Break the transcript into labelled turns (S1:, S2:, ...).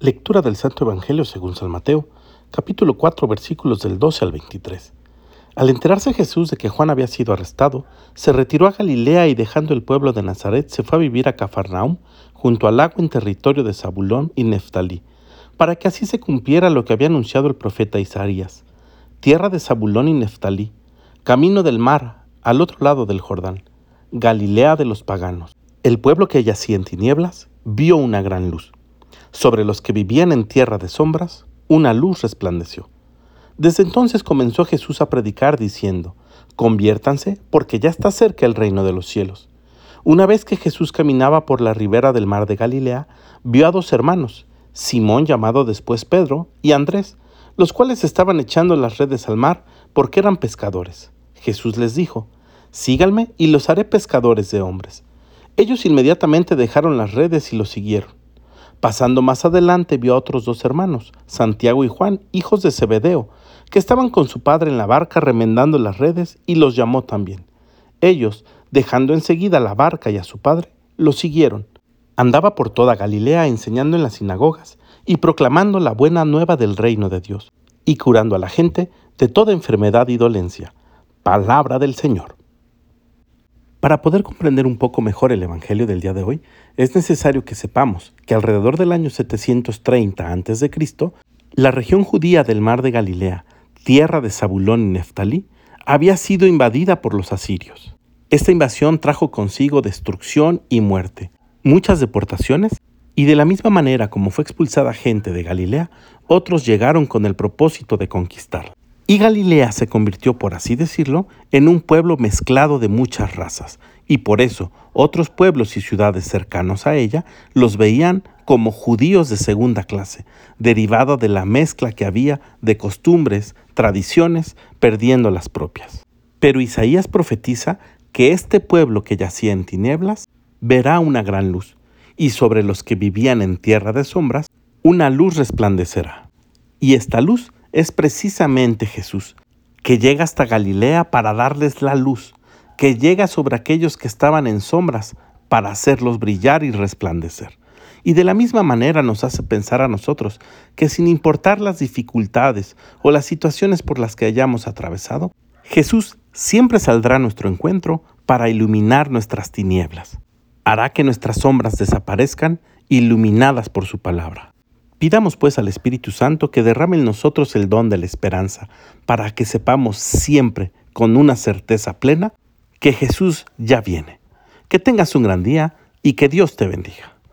S1: Lectura del Santo Evangelio según San Mateo, capítulo 4, versículos del 12 al 23. Al enterarse Jesús de que Juan había sido arrestado, se retiró a Galilea y dejando el pueblo de Nazaret se fue a vivir a Cafarnaum, junto al lago en territorio de Zabulón y Neftalí, para que así se cumpliera lo que había anunciado el profeta Isaías. Tierra de Zabulón y Neftalí, camino del mar, al otro lado del Jordán, Galilea de los paganos. El pueblo que yacía en tinieblas vio una gran luz sobre los que vivían en tierra de sombras, una luz resplandeció. Desde entonces comenzó Jesús a predicar diciendo, Conviértanse porque ya está cerca el reino de los cielos. Una vez que Jesús caminaba por la ribera del mar de Galilea, vio a dos hermanos, Simón llamado después Pedro y Andrés, los cuales estaban echando las redes al mar porque eran pescadores. Jesús les dijo, Síganme y los haré pescadores de hombres. Ellos inmediatamente dejaron las redes y lo siguieron. Pasando más adelante vio a otros dos hermanos, Santiago y Juan, hijos de Zebedeo, que estaban con su padre en la barca remendando las redes y los llamó también. Ellos, dejando enseguida la barca y a su padre, lo siguieron. Andaba por toda Galilea enseñando en las sinagogas y proclamando la buena nueva del reino de Dios, y curando a la gente de toda enfermedad y dolencia. Palabra del Señor. Para poder comprender un poco mejor el Evangelio del día de hoy, es necesario que sepamos que alrededor del año 730 a.C., la región judía del mar de Galilea, tierra de Zabulón y Neftalí, había sido invadida por los asirios. Esta invasión trajo consigo destrucción y muerte, muchas deportaciones, y de la misma manera como fue expulsada gente de Galilea, otros llegaron con el propósito de conquistarla. Y Galilea se convirtió, por así decirlo, en un pueblo mezclado de muchas razas, y por eso otros pueblos y ciudades cercanos a ella los veían como judíos de segunda clase, derivado de la mezcla que había de costumbres, tradiciones, perdiendo las propias. Pero Isaías profetiza que este pueblo que yacía en tinieblas verá una gran luz, y sobre los que vivían en tierra de sombras, una luz resplandecerá. Y esta luz es precisamente Jesús, que llega hasta Galilea para darles la luz, que llega sobre aquellos que estaban en sombras para hacerlos brillar y resplandecer. Y de la misma manera nos hace pensar a nosotros que sin importar las dificultades o las situaciones por las que hayamos atravesado, Jesús siempre saldrá a nuestro encuentro para iluminar nuestras tinieblas. Hará que nuestras sombras desaparezcan iluminadas por su palabra. Pidamos pues al Espíritu Santo que derrame en nosotros el don de la esperanza, para que sepamos siempre, con una certeza plena, que Jesús ya viene. Que tengas un gran día y que Dios te bendiga.